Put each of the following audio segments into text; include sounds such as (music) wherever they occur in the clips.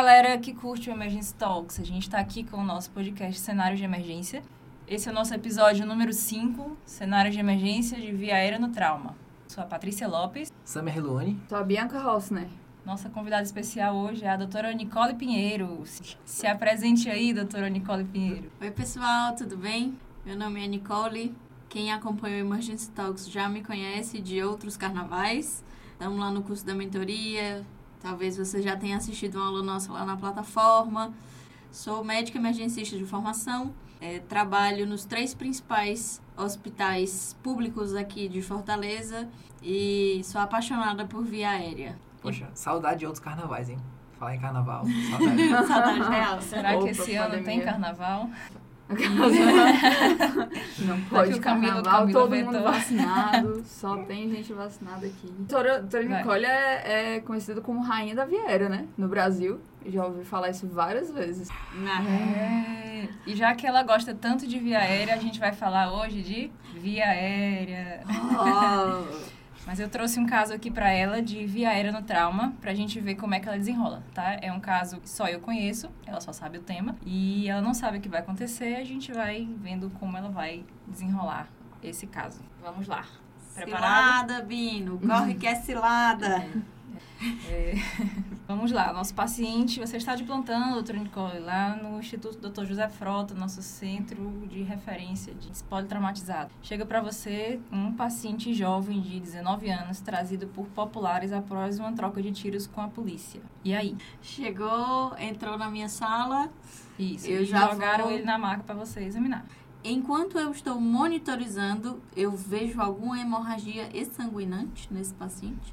Galera que curte o Emergency Talks. A gente está aqui com o nosso podcast Cenário de Emergência. Esse é o nosso episódio número 5, Cenário de Emergência de Via Aérea no Trauma. Sou a Patrícia Lopes. Samer Helone. Sou a Bianca Rossner. Nossa convidada especial hoje é a doutora Nicole Pinheiro. Se apresente aí, doutora Nicole Pinheiro. Oi, pessoal, tudo bem? Meu nome é Nicole. Quem acompanha o Emergency Talks já me conhece de outros carnavais. Estamos lá no curso da mentoria. Talvez você já tenha assistido uma aula nossa lá na plataforma. Sou médica emergencista de formação. É, trabalho nos três principais hospitais públicos aqui de Fortaleza e sou apaixonada por via aérea. Poxa, saudade de outros carnavais, hein? Falar em carnaval. (laughs) Saudade. Saudade real. Será Opa, que esse ano pandemia. tem carnaval? (laughs) Não pode o Camilo- carnaval, Camilo todo mundo vacinado, (laughs) só tem gente vacinada aqui. Doutora, doutora Vai. Nicole é, é conhecida como rainha da Vieira, né? No Brasil. Já ouvi falar isso várias vezes. Ah, É. E já que ela gosta tanto de via aérea, a gente vai falar hoje de via aérea. oh. (laughs) Mas eu trouxe um caso aqui pra ela de via aérea no trauma, pra gente ver como é que ela desenrola, tá? É um caso que só eu conheço, ela só sabe o tema, e ela não sabe o que vai acontecer, a gente vai vendo como ela vai desenrolar esse caso. Vamos lá. Preparado? Cilada, Bino. Corre que é cilada. É, (laughs) Vamos lá, nosso paciente, você está de plantão, doutora Nicole, lá no Instituto Dr. José Frota, nosso centro de referência de politraumatizado. Chega para você um paciente jovem de 19 anos, trazido por populares após uma troca de tiros com a polícia. E aí? Chegou, entrou na minha sala. Isso, Eu e já jogaram vou- ele na maca para você examinar. Enquanto eu estou monitorizando, eu vejo alguma hemorragia exsanguinante nesse paciente?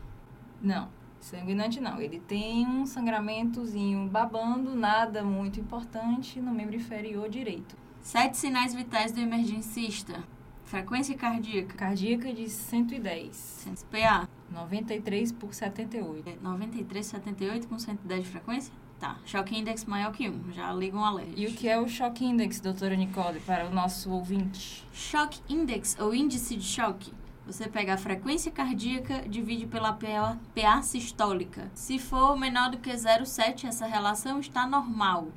Não, sanguinante não. Ele tem um sangramentozinho babando, nada muito importante no membro inferior direito. Sete sinais vitais do emergencista. Frequência cardíaca. Cardíaca de 110. PA. 93 por 78. 93, 78 com 110 de frequência? Tá. Choque index maior que 1. Já liga um alerta. E o que é o choque index, doutora Nicole, para o nosso ouvinte? Choque index, ou índice de choque. Você pega a frequência cardíaca, divide pela PA, PA sistólica. Se for menor do que 0,7, essa relação está normal.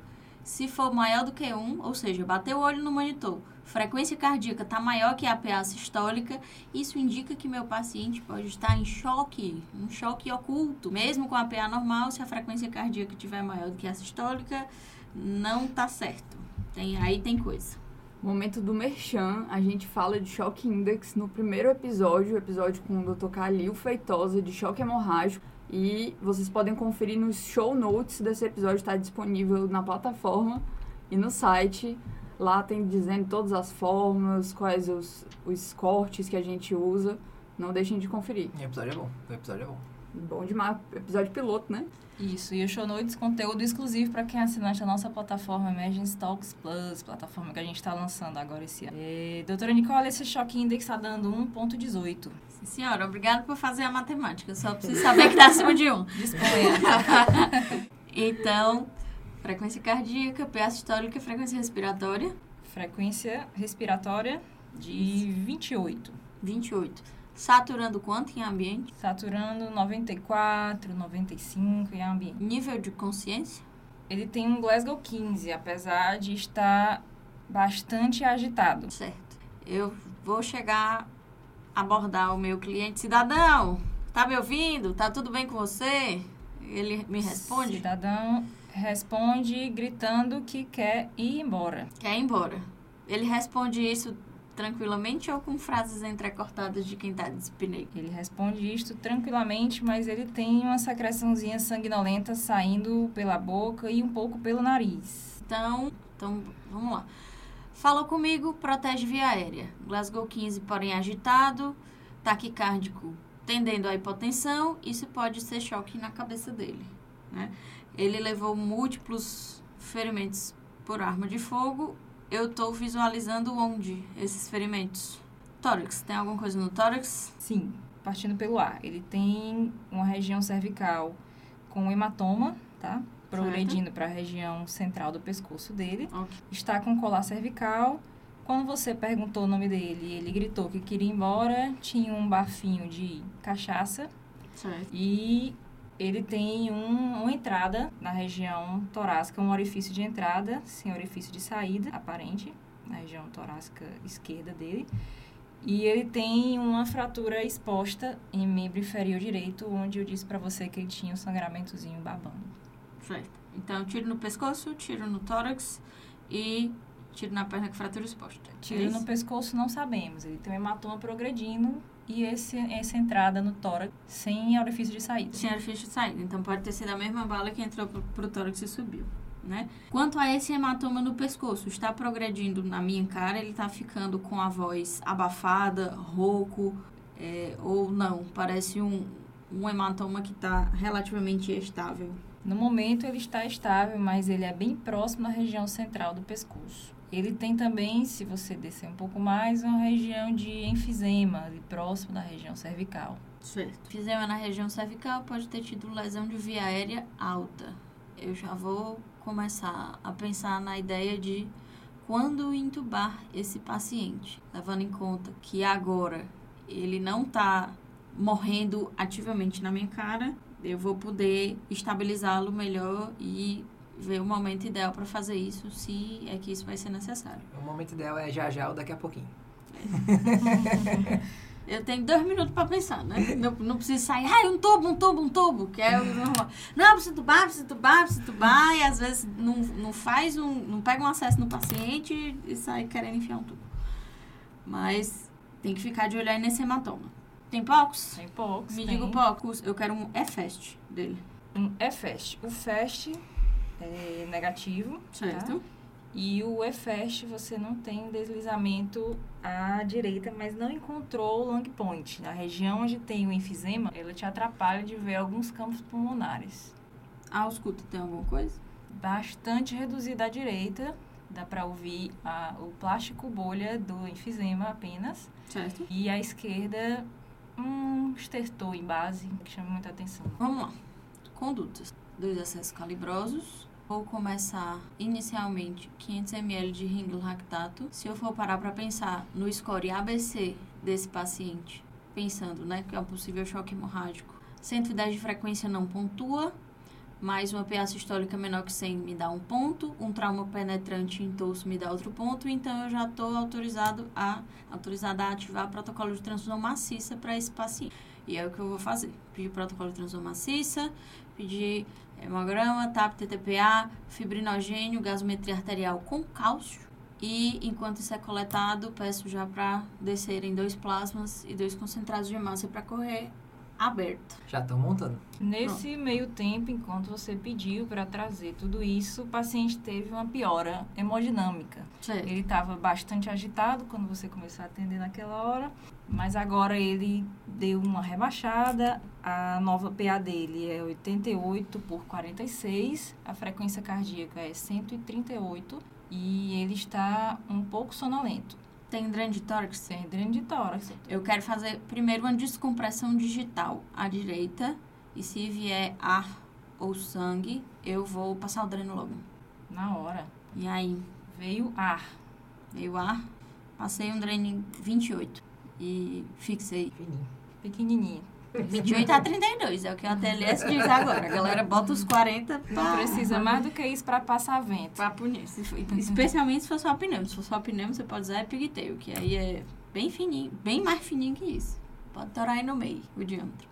Se for maior do que 1, ou seja, bateu o olho no monitor, frequência cardíaca está maior que a PA sistólica, isso indica que meu paciente pode estar em choque, um choque oculto. Mesmo com a PA normal, se a frequência cardíaca estiver maior do que a sistólica, não tá certo. Tem, aí tem coisa. Momento do Merchan, a gente fala de choque index no primeiro episódio, o episódio com o Dr. Calil Feitosa, de choque hemorrágico. E vocês podem conferir nos show notes desse episódio, está disponível na plataforma e no site. Lá tem dizendo todas as formas, quais os, os cortes que a gente usa. Não deixem de conferir. O episódio é bom. O episódio é bom. Bom demais, episódio piloto, né? Isso, e o Show Notes, conteúdo exclusivo para quem é assinante da nossa plataforma Emergency Talks Plus, plataforma que a gente está lançando agora esse ano. É, doutora Nicole, esse choque index está dando 1.18. Sim, senhora, obrigada por fazer a matemática. Eu só preciso saber que está acima de 1. (laughs) Disponha. (laughs) Então, frequência cardíaca, PA sistólica, frequência respiratória, Frequência respiratória de 28. 28. Saturando quanto em ambiente? Saturando 94, 95 em ambiente. Nível de consciência? Ele tem um Glasgow 15, apesar de estar bastante agitado. Certo. Eu vou chegar a abordar o meu cliente. Cidadão, tá me ouvindo? Tá tudo bem com você? Ele me responde? Cidadão responde gritando que quer ir embora. Quer ir embora. Ele responde isso tranquilamente ou com frases entrecortadas de quem tá de espineiro? Ele responde isto tranquilamente, mas ele tem uma secreçãozinha sanguinolenta saindo pela boca e um pouco pelo nariz. Então, então, vamos lá. Falou comigo, protege via aérea. Glasgow 15, porém agitado, taquicárdico tendendo à hipotensão, isso pode ser choque na cabeça dele. Né? Ele levou múltiplos ferimentos por arma de fogo. Eu estou visualizando onde esses ferimentos. Tórax, tem alguma coisa no tórax? Sim, partindo pelo ar. Ele tem uma região cervical com hematoma, tá? Progredindo para a região central do pescoço dele. Ok. Está com colar cervical. Quando você perguntou o nome dele, ele gritou que queria ir embora. Tinha um bafinho de cachaça Certo. e ele tem um, uma entrada na região torácica, um orifício de entrada, sem orifício de saída aparente, na região torácica esquerda dele. E ele tem uma fratura exposta em membro inferior direito, onde eu disse pra você que ele tinha um sangramentozinho babando. Certo. Então, tiro no pescoço, tiro no tórax e tiro na perna com fratura exposta. Tiro É no pescoço não sabemos. Ele tem um hematoma progredindo e esse, essa entrada no tórax sem orifício de saída. Tinha orifício de saída. Então, pode ter sido a mesma bala que entrou pro, tórax e subiu. Né? Quanto a esse hematoma no pescoço, está progredindo na minha cara, ele está ficando com a voz abafada, rouco, é, ou não? Parece um, um hematoma que está relativamente estável. No momento ele está estável, mas ele é bem próximo da região central do pescoço. Ele tem também, se você descer um pouco mais, uma região de enfisema, ali próximo da região cervical. Certo. Fizema na região cervical pode ter tido lesão de via aérea alta. Eu já vou começar a pensar na ideia de quando intubar esse paciente, levando em conta que agora ele não está morrendo ativamente na minha cara, eu vou poder estabilizá-lo melhor e ver o momento ideal para fazer isso, se é que isso vai ser necessário. O momento ideal é já já ou daqui a pouquinho. (laughs) Eu tenho dois minutos pra pensar, né? Não, não preciso sair, ai, um tubo, um tubo, um tubo, que é o normal. Não, precisa tubar, precisa tubar, precisa tubar, e às vezes não, não faz um, não pega um acesso no paciente e sai querendo enfiar um tubo. Mas tem que ficar de olho aí nesse hematoma. Tem poucos? Tem poucos. Me tem diga poucos. Eu quero um EFEST dele. Um EFEST. O FEST é negativo. Certo? Tá? E o EFEST você não tem deslizamento à direita, mas não encontrou o long point. Na região onde tem o enfisema, ela te atrapalha de ver alguns campos pulmonares. A ausculta tem alguma coisa? Bastante reduzida à direita, dá para ouvir a- o plástico bolha do enfisema apenas. Certo? E à esquerda, um estertor em base, que chama muita atenção. Vamos lá. Condutas. Dois acessos calibrosos. Vou começar inicialmente 500 ml de ringo lactato. Se eu for parar para pensar no score ABC desse paciente, pensando, né, que é um possível choque hemorrágico, 110 de frequência não pontua, mais uma PA sistólica menor que 100 me dá um ponto, um trauma penetrante em torso me dá outro ponto, então eu já estou autorizado a autorizada a ativar protocolo de transfusão maciça para esse paciente. E é o que eu vou fazer. Pedir protocolo de transfusão maciça, pedir hemograma, TAP, TTPA, fibrinogênio, gasometria arterial com cálcio. E enquanto isso é coletado, peço já para descerem dois plasmas e dois concentrados de hemácia para correr aberto. Já estão montando. Nesse meio tempo, enquanto você pediu para trazer tudo isso, o paciente teve uma piora hemodinâmica. Certo. Ele estava bastante agitado quando você começou a atender naquela hora, mas agora ele deu uma rebaixada. A nova PA dele é 88 por 46, a frequência cardíaca é 138 e ele está um pouco sonolento. Tem dreno de tórax? Sem dreno de tórax. Eu quero fazer primeiro uma descompressão digital à direita. E se vier ar ou sangue, eu vou passar o dreno logo. Na hora. E aí, Veio ar. veio ar, passei um dreno em 28 e fixei. Fininho. Pequenininho. 28 (laughs) a 32, é o que a TLS diz agora. A galera bota os 40 Não pra- precisa mais do que isso para passar vento. pra punir. Especialmente se for só pneu. Se for só pneu, você pode usar pigtail, que aí é bem fininho, bem mais fininho que isso. Pode torar aí no meio, o diâmetro.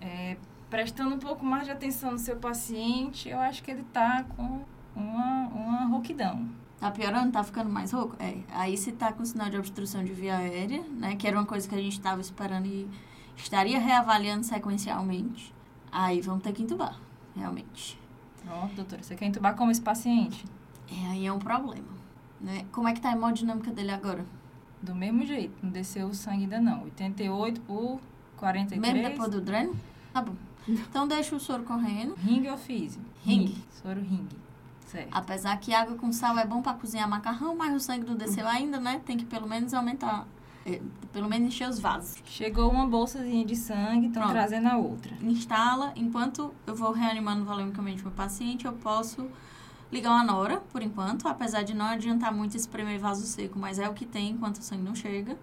É, prestando um pouco mais de atenção no seu paciente, eu acho que ele tá com uma, uma rouquidão. Tá piorando? Tá ficando mais rouco? É. Aí se tá com sinal de obstrução de via aérea, né? Que era uma coisa que a gente tava esperando e estaria reavaliando sequencialmente. Aí vamos ter que entubar, realmente. Pronto, doutora, você quer entubar como esse paciente? É, aí é um problema, né? Como é que tá a hemodinâmica dele agora? Do mesmo jeito, não desceu o sangue ainda não. 88 por 43. Mesmo depois do dreno? Tá bom. (laughs) Então deixa o soro correndo. Ring ou físio? Ring. Soro ring. Certo. Apesar que água com sal é bom pra cozinhar macarrão, mas o sangue não desceu ainda, né? Tem que pelo menos aumentar. é, pelo menos encher os vasos. Chegou uma bolsazinha de sangue, estão trazendo a outra. instala, enquanto eu vou reanimando volumicamente meu paciente, eu posso ligar uma nora, por enquanto, apesar de não adiantar muito espremer vaso seco, mas é o que tem enquanto o sangue não chega.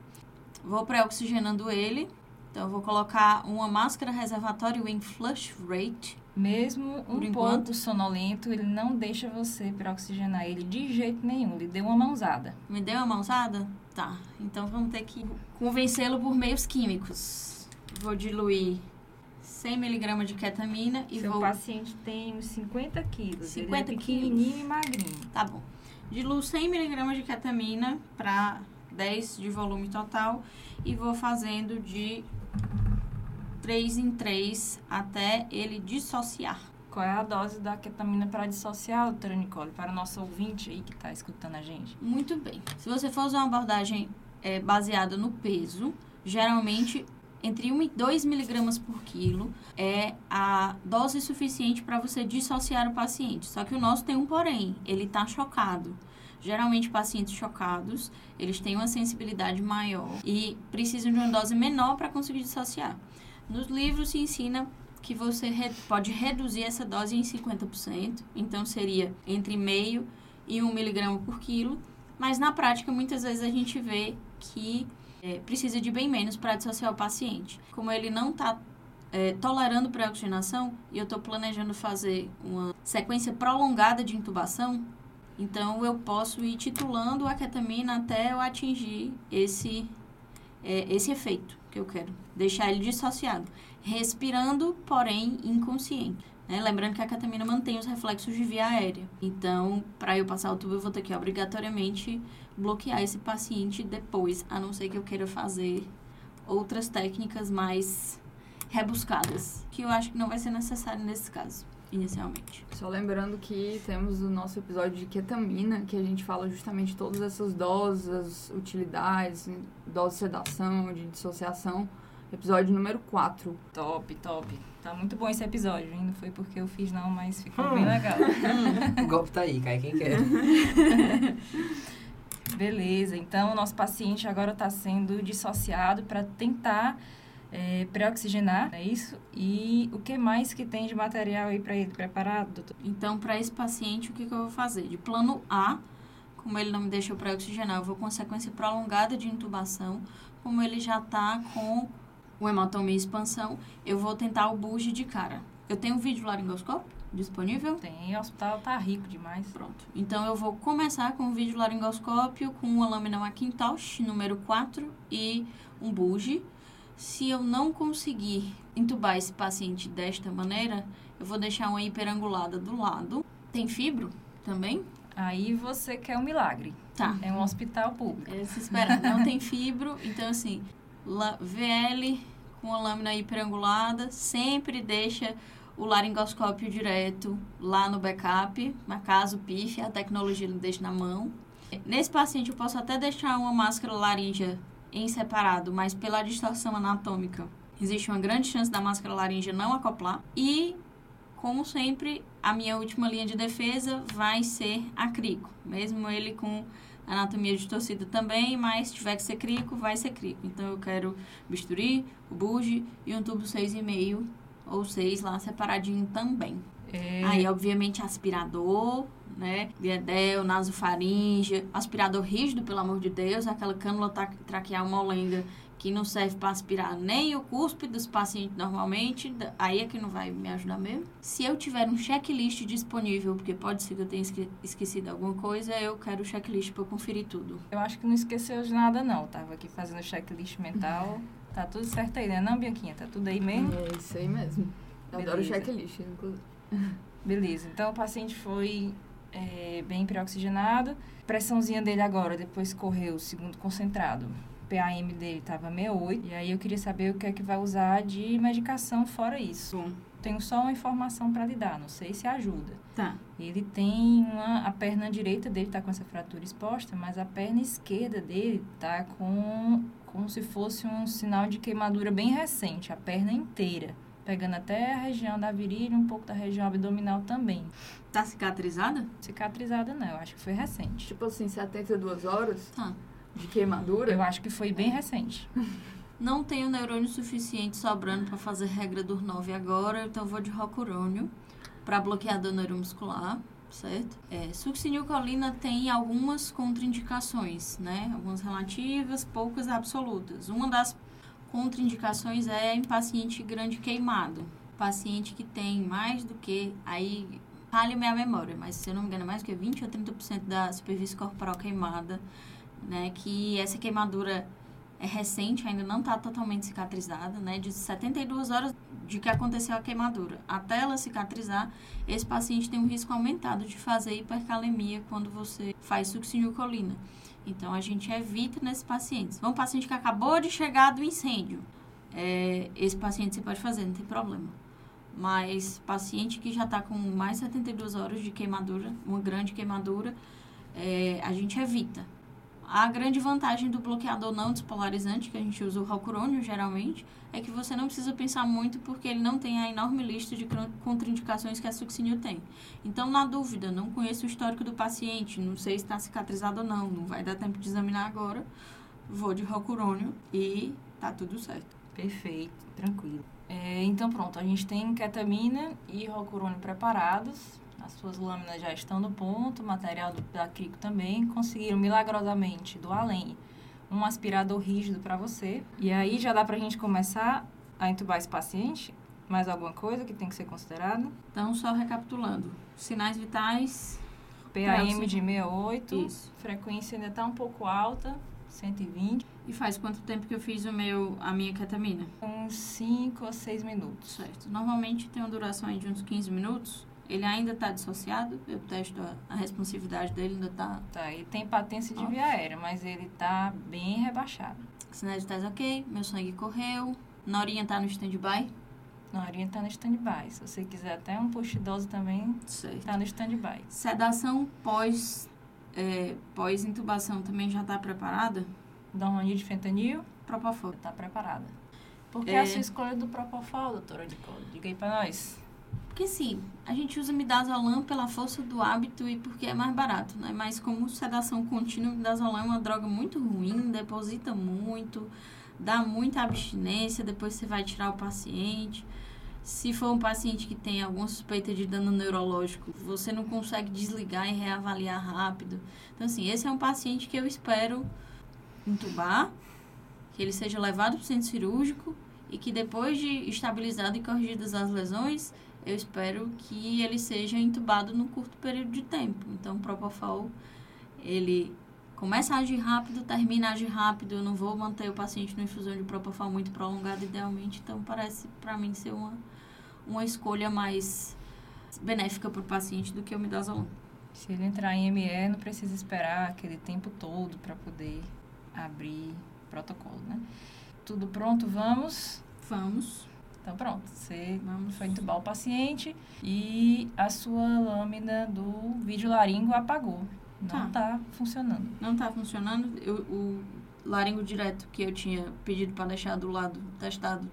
Vou pré-oxigenando ele Então, eu vou colocar uma máscara reservatório em flush rate. Mesmo um enquanto. pouco sonolento, ele não deixa você para oxigenar ele de jeito nenhum. Ele deu uma mãozada. Me deu uma mãozada? Tá. Então, vamos ter que convencê-lo por meios químicos. Vou diluir 100 miligramas de ketamina e Seu vou... paciente tem uns 50 quilos. 50 ele é pequenininho e magrinho. Tá bom. Diluo 100 miligramas de ketamina para 10 de volume total e vou fazendo de 3 em 3 até ele dissociar. Qual é a dose da ketamina para dissociar, doutora Nicole? Para o nosso ouvinte aí que está escutando a gente. Muito bem. Se você for usar uma abordagem é, baseada no peso, geralmente entre 1 e 2 miligramas por quilo é a dose suficiente para você dissociar o paciente. Só que o nosso tem um porém, ele está chocado. Geralmente, pacientes chocados, eles têm uma sensibilidade maior e precisam de uma dose menor para conseguir dissociar. Nos livros se ensina que você re- pode reduzir essa dose em 50%, então seria entre meio e 1 miligrama por quilo, mas na prática muitas vezes a gente vê que é, precisa de bem menos para dissociar o paciente. Como ele não está tolerando pré-oxigenação e eu estou planejando fazer uma sequência prolongada de intubação, então eu posso ir titulando a ketamina até eu atingir esse, é, esse efeito que eu quero, deixar ele dissociado, respirando, porém inconsciente. né? Lembrando que a ketamina mantém os reflexos de via aérea. Então, para eu passar o tubo, eu vou ter que obrigatoriamente bloquear esse paciente depois, a não ser que eu queira fazer outras técnicas mais rebuscadas, que eu acho que não vai ser necessário nesse caso, inicialmente. Só lembrando que temos o nosso episódio de ketamina, que a gente fala justamente todas essas doses, as utilidades, dose de sedação, de dissociação. Episódio número 4. Top, top. Tá muito bom esse episódio? Não foi porque eu fiz não, mas ficou Hum. bem legal. (laughs) O golpe tá aí, cai quem quer. (laughs) Beleza, então o nosso paciente agora está sendo dissociado para tentar é, pré-oxigenar, é isso? E o que mais que tem de material aí para ele preparado, doutor? Então, para esse paciente, o que, que eu vou fazer? De plano A, como ele não me deixou pré-oxigenar, eu vou com sequência prolongada de intubação. Como ele já está com o hematoma em expansão, eu vou tentar o bulge de cara. Eu tenho um vídeo laringoscópio disponível? Tem, o hospital tá rico demais. Pronto. Então, eu vou começar com o vídeo laringoscópio com uma lâmina Macintosh número 4 e um bulge. Se eu não conseguir entubar esse paciente desta maneira, eu vou deixar uma hiperangulada do lado. Tem fibro também? Aí você quer um milagre. Tá. É um hospital público. É, se espera, não tem fibro, então assim, VL com a lâmina hiperangulada, sempre deixa o laringoscópio direto lá no backup, na caso PIF, a tecnologia ele deixa na mão. Nesse paciente eu posso até deixar uma máscara laríngea em separado, mas pela distorção anatômica existe uma grande chance da máscara laríngea não acoplar. E, como sempre, a minha última linha de defesa vai ser a crico, mesmo ele com anatomia distorcida também, mas se tiver que ser crico, vai ser crico. Então eu quero bisturi, o buge e um tubo 6,5 ou 6 lá separadinho também. É, Aí, obviamente, aspirador, né? Biedel, nasofaringe, aspirador rígido, pelo amor de Deus, aquela cânula tra- traqueal molenga que não serve para aspirar nem o cuspe dos pacientes normalmente, aí é que não vai me ajudar mesmo. Se eu tiver um checklist disponível, porque pode ser que eu tenha esque- esquecido alguma coisa, eu quero o checklist para conferir tudo. Eu acho que não esqueceu de nada, não. Tava aqui fazendo checklist mental. (laughs) Tá tudo certo aí, né? Não, Bianquinha? Tá tudo aí mesmo? É isso aí mesmo. Eu adoro checklist, inclusive. Beleza. Então o paciente foi é, bem pré-oxigenado. Pressãozinha dele agora, depois correu o segundo concentrado. PAM dele estava 68. E aí eu queria saber o que é que vai usar de medicação fora isso. Bom, Tenho só uma informação para lhe dar, não sei se ajuda. tá. Ele tem uma, a perna direita dele tá com essa fratura exposta, mas a perna esquerda dele tá com como se fosse um sinal de queimadura bem recente, a perna inteira, pegando até a região da virilha, um pouco da região abdominal também. Tá cicatrizada? Cicatrizada não, eu acho que foi recente. Tipo assim, 72 horas Tá. de queimadura. Eu acho que foi bem recente. (laughs) Não tenho neurônio suficiente sobrando para fazer regra do 9 agora, então vou de rocurônio para bloqueador neuromuscular, certo? É, succinilcolina tem algumas contraindicações, né? Algumas relativas, poucas absolutas. Uma das contraindicações é em paciente grande queimado. Paciente que tem mais do que, aí falha minha memória, mas se eu não me engano, é mais do que 20 ou 30% da superfície corporal queimada, né? Que essa queimadura é recente, ainda não está totalmente cicatrizada, né? De 72 horas de que aconteceu a queimadura até ela cicatrizar, esse paciente tem um risco aumentado de fazer hipercalemia quando você faz succinilcolina. Então, a gente evita nesses pacientes. Um paciente que acabou de chegar do incêndio, é, esse paciente você pode fazer, não tem problema. Mas paciente que já está com mais de 72 horas de queimadura, uma grande queimadura, é, a gente evita. A grande vantagem do bloqueador não despolarizante, que a gente usa o ralcurônio geralmente, é que você não precisa pensar muito porque ele não tem a enorme lista de contraindicações que a succinil tem. Então, na dúvida, não conheço o histórico do paciente, não sei se está cicatrizado ou não, não vai dar tempo de examinar agora, vou de ralcurônio e tá tudo certo. Perfeito, tranquilo. É, então, pronto, a gente tem ketamina e ralcurônio preparados as suas lâminas já estão no ponto, o material do, da Crico também. Conseguiram milagrosamente do além um aspirador rígido para você. E aí já dá para a gente começar a entubar esse paciente. Mais alguma coisa que tem que ser considerado? Então, só recapitulando: sinais vitais. PAM de 68. Isso. Frequência ainda está um pouco alta, 120. E faz quanto tempo que eu fiz o meu, a minha ketamina? Uns 5 ou 6 minutos. Certo. Normalmente tem uma duração aí de uns 15 minutos. Ele ainda está dissociado, eu testo a, a, responsividade dele, ainda está... Tá, ele tem patência de via aérea, mas ele está bem rebaixado. Sinais vitais ok, meu sangue correu, Norinha está no stand-by. Norinha está no stand-by. Se você quiser até um post-dose também, está no stand-by. Sedação pós, é, pós-intubação também já está preparada? Dormir de fentanil? Propofol. Está preparada. Por que é... a sua escolha do Propofol, doutora Nicole? Diga aí para nós. Porque sim, a gente usa midazolam pela força do hábito e porque é mais barato, né? Mas como sedação contínua, midazolam é uma droga muito ruim, deposita muito, dá muita abstinência, depois você vai tirar o paciente. Se for um paciente que tem alguma suspeita de dano neurológico, você não consegue desligar e reavaliar rápido. Então, assim, esse é um paciente que eu espero entubar, que ele seja levado para o centro cirúrgico e que depois de estabilizado e corrigidas as lesões, eu espero que ele seja entubado num curto período de tempo. Então, o Propofol, ele começa a agir rápido, termina a agir rápido. Eu não vou manter o paciente numa infusão de Propofol muito prolongada, idealmente. Então, parece para mim ser uma, uma escolha mais benéfica para o paciente do que o midazolam. Se ele entrar em ME, não precisa esperar aquele tempo todo para poder abrir protocolo, né? Tudo pronto, vamos? Vamos. Então, pronto, você foi entubar o paciente e a sua lâmina do vídeo laringo apagou. Não está tá funcionando. Não está funcionando. Eu, o laringo direto que eu tinha pedido para deixar do lado testado,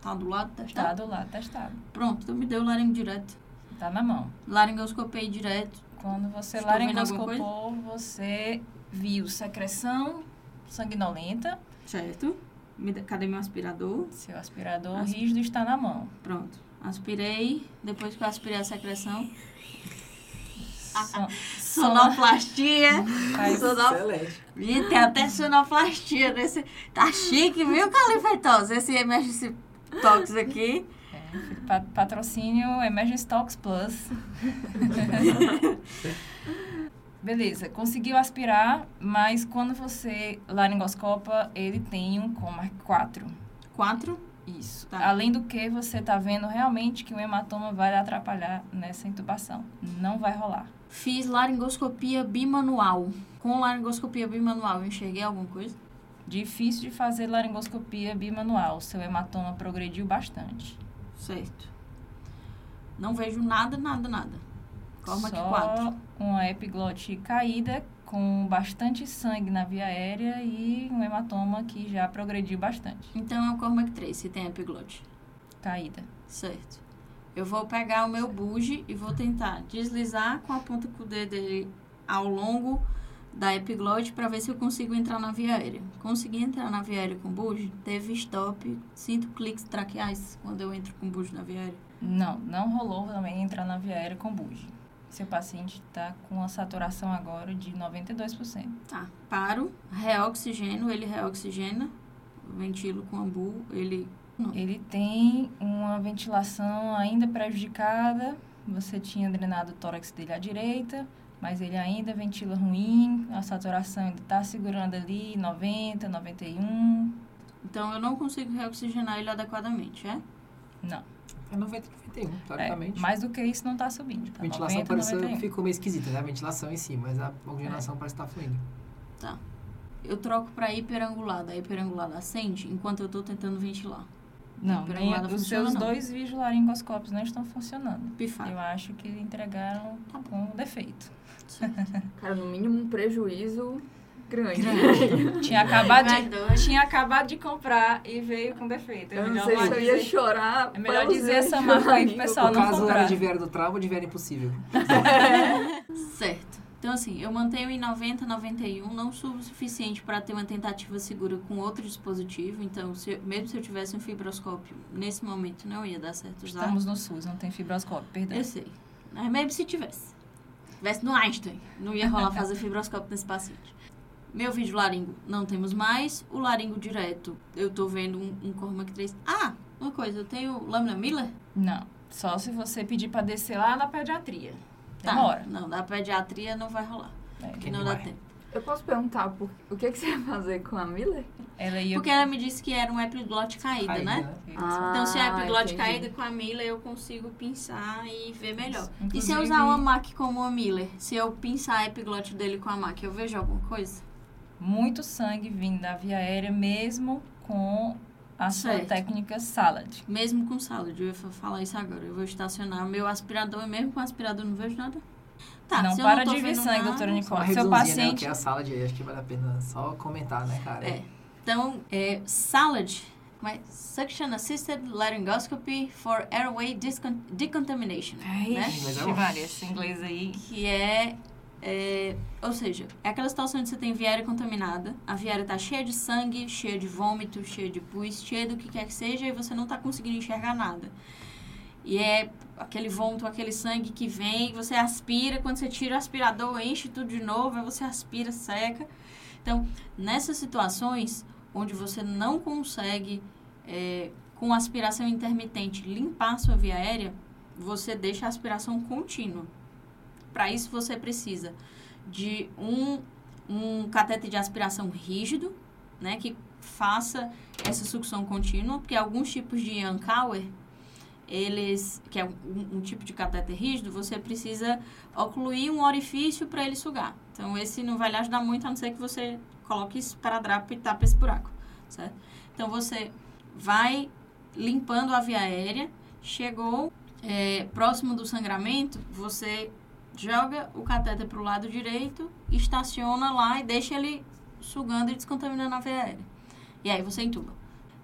tá do lado testado? Tá do lado testado. Pronto, então me deu o laringo direto. Tá na mão. Laringoscopei direto. Quando você Estou laringoscopou, você viu secreção sanguinolenta. Certo Cadê meu aspirador? Seu aspirador Asp... rígido está na mão. Pronto. Aspirei. Depois que eu aspirei a secreção. Son... Sonoplastia. Sonop... Excelente. Ih, tem até sonoplastia nesse. Tá chique, viu, Califeitosa? Esse Emergency Talks aqui. É, patrocínio Emergency Talks Plus. (laughs) Beleza, conseguiu aspirar, mas quando você laringoscopa, ele tem um coma 4. 4? Isso. Tá. Além do que, você está vendo realmente que o hematoma vai atrapalhar nessa intubação. Não vai rolar. Fiz laringoscopia bimanual. Com laringoscopia bimanual, eu enxerguei alguma coisa? Difícil de fazer laringoscopia bimanual. Seu hematoma progrediu bastante. Certo. Não vejo nada, nada, nada. Cormac Só 4. uma epiglote caída com bastante sangue na via aérea e um hematoma que já progrediu bastante. Então é o Cormac 3, se tem epiglote. Caída. Certo. Eu vou pegar o meu buge e vou tentar deslizar com a ponta do dedo dele ao longo da epiglote para ver se eu consigo entrar na via aérea. Consegui entrar na via aérea com buge, teve stop, sinto cliques traqueais quando eu entro com buge na via aérea. Não, não rolou também entrar na via aérea com buge. Seu paciente está com a saturação agora de 92%. Tá. Paro, reoxigênio, ele reoxigena, ventilo com ambu, ele não. Ele tem uma ventilação ainda prejudicada. Você tinha drenado o tórax dele à direita, mas ele ainda ventila ruim. A saturação ainda está segurando ali 90, 91. Então eu não consigo reoxigenar ele adequadamente, é? Não. É 90, 91, É, teoricamente. mais do que isso não está subindo. Tá a ventilação 90, parece 91. ficou meio esquisita, né? A ventilação em si, mas a oxigenação parece estar fluindo. Eu troco para hiperangulada. A hiperangulada acende enquanto eu tô tentando ventilar. Não, nem enquanto os funciona, seus não. dois visualaringoscópios não estão funcionando. Eu acho que entregaram com defeito. (laughs) Cara, no mínimo um prejuízo grande. Tinha acabado, de, tinha acabado de comprar e veio com defeito. É Eu não sei se eu ia dizer- chorar. É melhor dizer essa marca aí pro pessoal no não caso, comprar. era de Viera do Travo ou de Viera Impossível? (laughs) Certo. Então, assim, eu mantenho em 90, 91, não subo o suficiente para ter uma tentativa segura com outro dispositivo. Então, se mesmo se eu tivesse um fibroscópio, nesse momento não ia dar certo usar. Estamos no SUS, não tem fibroscópio, perdão. Eu sei. Mas mesmo se tivesse. Tivesse no Einstein, não ia rolar fazer (laughs) fibroscópio nesse paciente. Meu vídeo laringo não temos mais. O laringo direto, eu tô vendo um, um Cormac 3. Ah, uma coisa, eu tenho lâmina Miller? Não, só se você pedir para descer lá na pediatria. Tá. Demora. Não, da pediatria não vai rolar. É, Porque não dá vai? tempo. Eu posso perguntar por... o que, que você ia fazer com a Miller? Ela ia... Porque ela me disse que era um epiglote caída, Caída, né? Ah, Então, se é epiglote entendi. caída com a Miller, eu consigo pinçar e ver melhor. Isso. E se eu Inclusive- usar uma MAC como a Miller? Se eu pinçar a epiglote dele com a MAC, eu vejo alguma coisa? Muito sangue vindo da via aérea, mesmo com a sua Certo. técnica salad. Mesmo com salad, eu ia fa- falar isso agora. Eu vou estacionar o meu aspirador e mesmo com o aspirador eu não vejo nada. Tá, não se eu para tô de vir sangue, nada- doutora Nicole. Seu né? O paciente... que é a sala de acho que vale a pena só comentar, né, cara? É. Então, é, salad, como é? Suction Assisted Laryngoscopy for Airway Discon- Decontamination. né? Mas é esse inglês aí... Que é, é, Ou seja, é aquela situação onde você tem viária contaminada, a viária tá cheia de sangue, cheia de vômito, cheia de pus, cheia do que quer que seja, e você não tá conseguindo enxergar nada. E é aquele vômito, aquele sangue que vem, você aspira, quando você tira o aspirador, enche tudo de novo, aí você aspira, seca. Então, nessas situações onde você não consegue, é, com aspiração intermitente, limpar a sua via aérea, você deixa a aspiração contínua. Para isso, você precisa de um, um cateter de aspiração rígido, né, que faça essa sucção contínua, porque alguns tipos de Yankauer, eles, que é um, um tipo de cateter rígido, você precisa ocluir um orifício para ele sugar. Então, esse não vai lhe ajudar muito, a não ser que você coloque esparadrapo e tapa esse buraco, certo? Então, você vai limpando a via aérea, chegou é, próximo do sangramento, você joga o catéter para o lado direito, estaciona lá e deixa ele sugando e descontaminando a via aérea. E aí você entuba.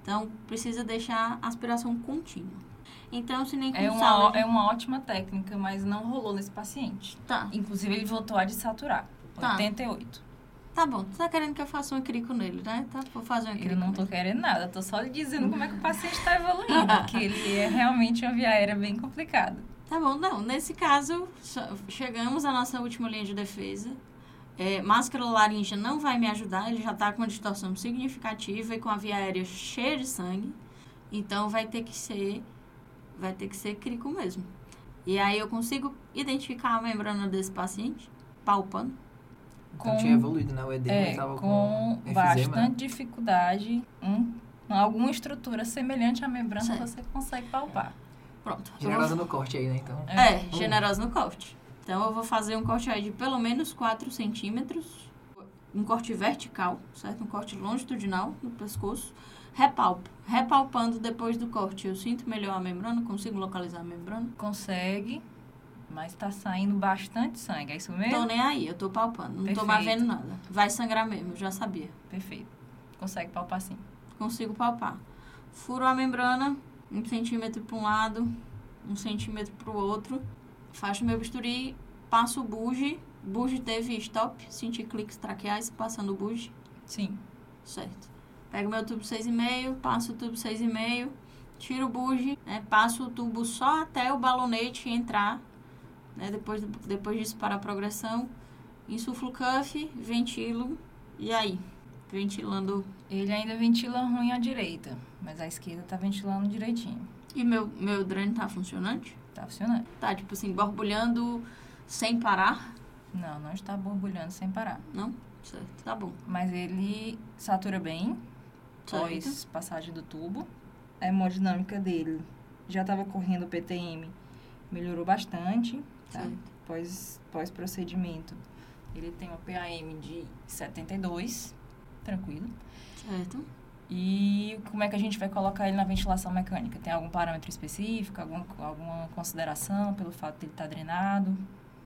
Então, precisa deixar a aspiração contínua. Então, se nem com É uma, de- é uma ótima técnica, mas não rolou nesse paciente. Tá, Inclusive, ele voltou a desaturar. Tá. 88. tá bom. Tu tá querendo que eu faça um crico nele, né? Tá, vou fazer um crico Eu não tô nele. querendo nada, tô só lhe dizendo como é que o paciente tá evoluindo. porque ele é realmente uma via aérea bem complicada. Tá bom, não. Nesse caso, chegamos à nossa última linha de defesa. É, máscara laríngea não vai me ajudar, ele já tá com uma distorção significativa e com a via aérea cheia de sangue. Então vai ter que ser vai ter que ser crico mesmo. E aí eu consigo identificar a membrana desse paciente palpando. Então Com- tinha evoluído, né? O edema É, tava com com efizema. bastante dificuldade, um, alguma estrutura semelhante à membrana Certo. você consegue palpar. Pronto. Generosa vou- no corte aí, né? Então. É, Hum. generosa no corte. Então eu vou fazer um corte aí de pelo menos 4 centímetros. Um corte vertical, certo? Um corte longitudinal no pescoço. Repalpo. Repalpando depois do corte, eu sinto melhor a membrana, consigo localizar a membrana. Consegue, mas tá saindo bastante sangue, é isso Tô mesmo? nem aí, eu tô palpando. Não tô mais Perfeito. vendo nada. Vai sangrar mesmo, eu já sabia. Perfeito. Consegue palpar sim. Consigo palpar. Furo a membrana, um centímetro para um lado, um centímetro para o outro. Faço meu bisturi, passo o buge. Buge teve stop, senti cliques traqueais passando o buge. Sim. Certo. Pego meu tubo 6,5, passo o tubo 6,5, tiro o buge, né, passo o tubo só até o balonete entrar. Né, depois, depois disso para a progressão. Insuflo o cuff, ventilo e aí. Ventilando. Ele ainda ventila ruim à direita, mas a esquerda tá ventilando direitinho. E meu, meu dreno tá funcionante? Tá funcionando. Tá, tipo assim, borbulhando sem parar? Não, não está borbulhando sem parar. Não? Certo, tá bom. Mas ele satura bem, pós Certo. passagem do tubo. A hemodinâmica dele já estava correndo o PTM, melhorou bastante, tá? Certo. Pós, pós procedimento. Ele tem uma PAM de 72, tranquilo. Certo. E como é que a gente vai colocar ele na ventilação mecânica? Tem algum parâmetro específico, alguma, alguma consideração pelo fato de ele estar drenado?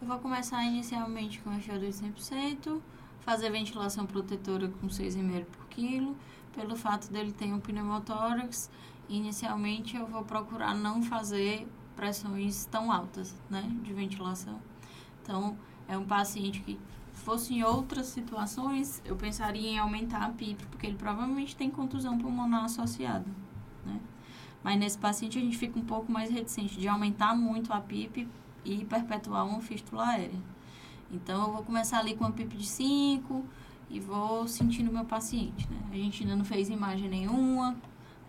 Eu vou começar inicialmente com a FO2 100%, fazer ventilação protetora com 6,5 por quilo. Pelo fato dele ter um pneumotórax, inicialmente eu vou procurar não fazer pressões tão altas, né, de ventilação. Então, é um paciente que fosse em outras situações, eu pensaria em aumentar a PIP, porque ele provavelmente tem contusão pulmonar associada, né? Mas nesse paciente a gente fica um pouco mais reticente de aumentar muito a PIP e perpetuar uma fístula aérea. Então, eu vou começar ali com uma PIP de 5 e vou sentindo meu paciente, né? A gente ainda não fez imagem nenhuma,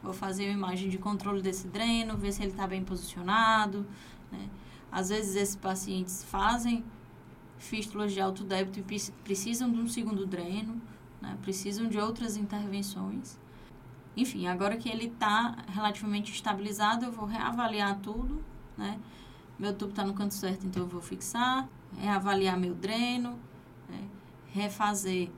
vou fazer uma imagem de controle desse dreno, ver se ele está bem posicionado, né? Às vezes esses pacientes fazem fístulas de alto débito pre- precisam de um segundo dreno, né? precisam de outras intervenções. Enfim, agora que ele está relativamente estabilizado, eu vou reavaliar tudo, né? Meu tubo está no canto certo, então eu vou fixar, reavaliar meu dreno, né? refazer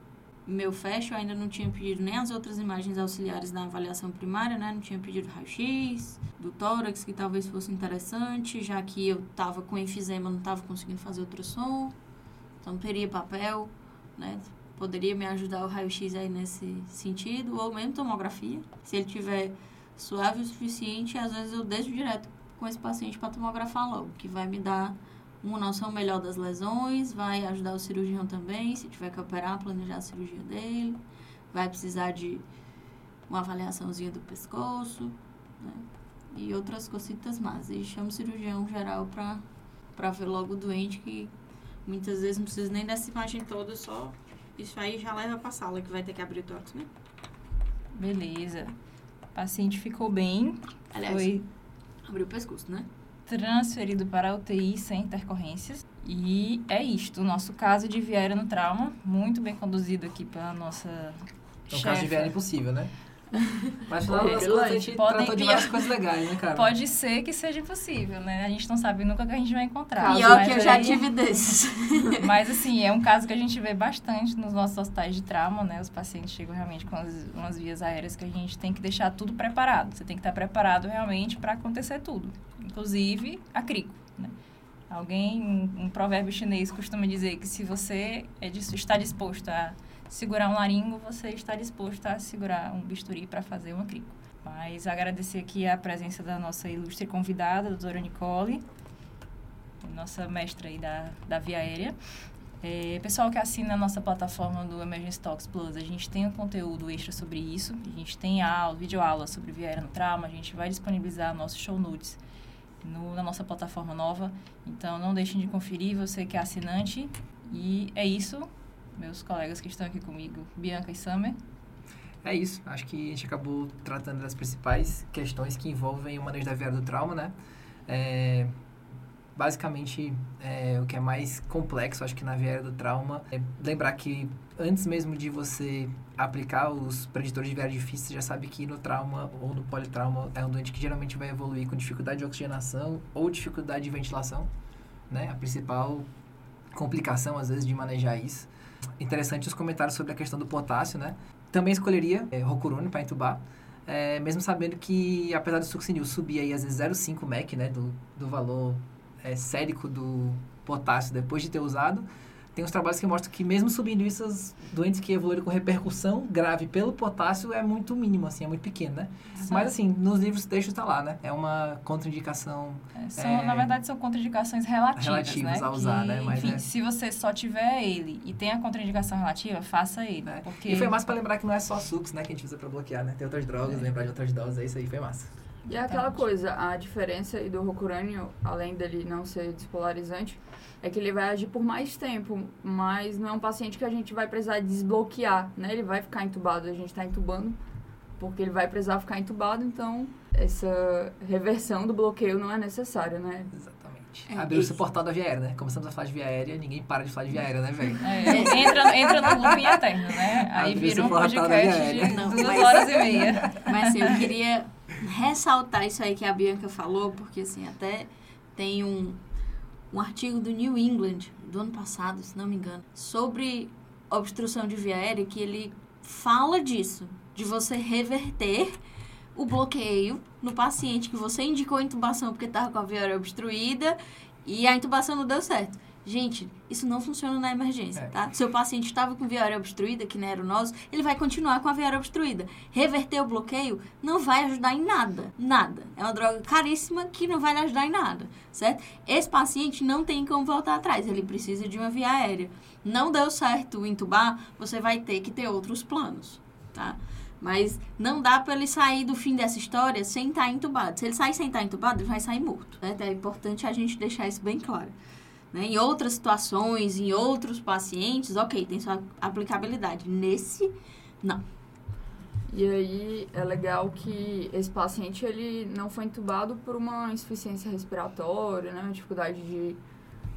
meu fecho. Eu ainda não tinha pedido nem as outras imagens auxiliares da avaliação primária, né? Não tinha pedido raio-x, do tórax, que talvez fosse interessante, já que eu estava com enfisema, não estava conseguindo fazer ultrassom. Então, teria papel, né? Poderia me ajudar o raio-x aí nesse sentido, ou mesmo tomografia. Se ele tiver suave o suficiente, às vezes eu deixo direto com esse paciente para tomografar logo, que vai me dar uma noção melhor das lesões, vai ajudar o cirurgião também, se tiver que operar, planejar a cirurgia dele, vai precisar de uma avaliaçãozinha do pescoço, né? E outras cositas mais. E chama o cirurgião geral para ver logo o doente, que muitas vezes não precisa nem dessa imagem toda, só isso aí já leva pra sala, que vai ter que abrir o tórax, né? Beleza. O paciente ficou bem, Aliás, foi abrir o pescoço, né? transferido para a UTI sem intercorrências. E é isto, o nosso caso de Vieira no trauma, muito bem conduzido aqui pela nossa É um caso de viagem impossível, né? (laughs) Mas no É, final das contas, a gente podem tratou de várias coisas legais, né, cara? Pode ser que seja possível, né? A gente não sabe nunca o que a gente vai encontrar. Pior mas que eu já aí- tive desses. (laughs) Mas, assim, é um caso que a gente vê bastante nos nossos hospitais de trauma, né? Os pacientes chegam realmente com as, umas vias aéreas que a gente tem que deixar tudo preparado. Você tem que estar preparado realmente para acontecer tudo. Inclusive, a crico, né? Alguém, um, um provérbio chinês costuma dizer que se você é está disposto a segurar um laringo, você está disposto a segurar um bisturi para fazer uma crico. Mas agradecer aqui a presença da nossa ilustre convidada, doutora Nicole, nossa mestra aí da, da Via Aérea. É, pessoal que assina a nossa plataforma do Emergency Talks Plus, a gente tem um conteúdo extra sobre isso. A gente tem aula, videoaula sobre Via Aérea no trauma. A gente vai disponibilizar nossos show notes no, na nossa plataforma nova. Então, não deixem de conferir, você que é assinante. E é isso, meus colegas que estão aqui comigo, Bianca e Summer. É isso. Acho que a gente acabou tratando das principais questões que envolvem o manejo da viária do trauma, né? É, basicamente, é, o que é mais complexo, acho que na viária do trauma, é lembrar que antes mesmo de você aplicar os preditores de viária difícil, você já sabe que no trauma ou no politrauma é um doente que geralmente vai evoluir com dificuldade de oxigenação ou dificuldade de ventilação, né? A principal complicação, às vezes, de manejar isso. Interessante os comentários sobre a questão do potássio, né? Também escolheria é, para entubar, é, mesmo sabendo que, apesar do succinil subir aí, às vezes 0,5 MEC, né, do, do valor é, sérico do potássio depois de ter usado, tem uns trabalhos que mostram que mesmo subindo isso, os doentes que evoluíram com repercussão grave pelo potássio é muito mínimo, assim, é muito pequeno, né? Mas assim, nos livros textos está lá, né? É uma contraindicação É, são, É. Na verdade, são contraindicações relativas, Relativas né? a usar, Que, né? Mas enfim, é. se você só tiver ele e tem a contraindicação relativa, faça ele. né? Porque E foi massa pra lembrar que não é só sucos, né, que a gente usa pra bloquear, né? Tem outras drogas, É. lembrar de outras doses, é isso aí, foi massa. E é aquela coisa, a diferença do rocurâneo, além dele não ser despolarizante, é que ele vai agir por mais tempo, mas não é um paciente que a gente vai precisar desbloquear, né? Ele vai ficar entubado, a gente está entubando, porque ele vai precisar ficar entubado, então essa reversão do bloqueio não é necessária, né? Exatamente. É, Abriu-se esse- o portal da via aérea, né? Começamos a falar de via aérea, ninguém para de falar de via aérea, né, velho? É, entra, entra no looping eterno, né? Aí vira um podcast de Não, duas mas- horas e meia. Mas assim, eu queria ressaltar isso aí que a Bianca falou, porque assim, até tem um, um artigo do New England, do ano passado, se não me engano, sobre obstrução de via aérea, que ele fala disso, de você reverter o bloqueio no paciente que você indicou a intubação porque estava com a via aérea obstruída e a intubação não deu certo. Gente, isso não funciona na emergência, É. tá? Seu paciente estava com via aérea obstruída, que nem era o nosso, ele vai continuar com a via aérea obstruída. Reverter o bloqueio não vai ajudar em nada, nada. É uma droga caríssima que não vai lhe ajudar em nada, certo? Esse paciente não tem como voltar atrás, ele precisa de uma via aérea. Não deu certo entubar, você vai ter que ter outros planos, tá? Mas não dá para ele sair do fim dessa história sem estar entubado. Se ele sair sem estar entubado, ele vai sair morto. É importante a gente deixar isso bem claro. Né? Em outras situações, em outros pacientes, ok, tem sua aplicabilidade. Nesse, não. E aí é legal que esse paciente ele não foi entubado por uma insuficiência respiratória, né, uma dificuldade de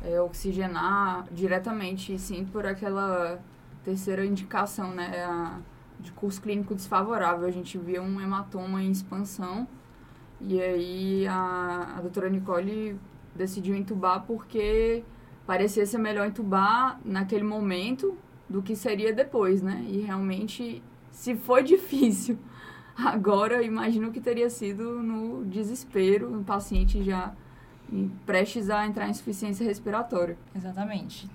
é, oxigenar diretamente, sim por aquela terceira indicação, né, a, de curso clínico desfavorável. A gente via um hematoma em expansão e aí a, a doutora Nicole decidiu entubar porque parecia ser melhor entubar naquele momento do que seria depois, né? E realmente se foi (laughs) difícil, agora imagino que teria sido no desespero, um paciente já prestes a entrar em insuficiência respiratória. Exatamente.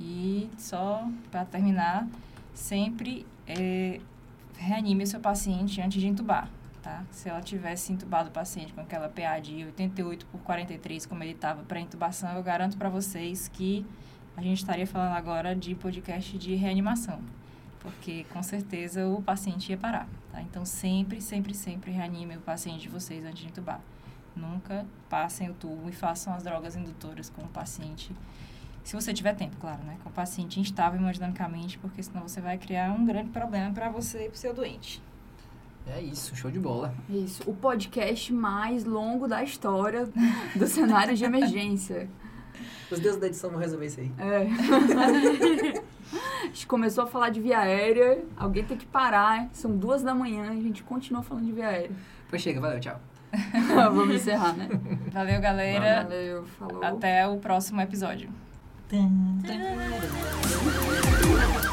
E só para terminar, sempre é, reanime o seu paciente antes de entubar, tá? Se ela tivesse entubado o paciente com aquela PA de 88 por 43, como ele estava para intubação, eu garanto para vocês que a gente estaria falando agora de podcast de reanimação, porque com certeza o paciente ia parar, tá? Então sempre, sempre, sempre reanime o paciente de vocês antes de entubar. Nunca passem o tubo e façam as drogas indutoras com o paciente se você tiver tempo, claro, né? Com o paciente instável hemodinamicamente, porque senão você vai criar um grande problema para você e para o seu doente. É isso, show de bola. Isso, o podcast mais longo da história do cenário de emergência. Os deuses da edição vão resolver isso aí. É. A gente começou a falar de via aérea, alguém tem que parar, são duas da manhã e a gente continua falando de via aérea. Pois chega, valeu, tchau. (laughs) Vamos encerrar, né? Valeu, galera. Valeu, falou. Até o próximo episódio. Tum, tum, tum.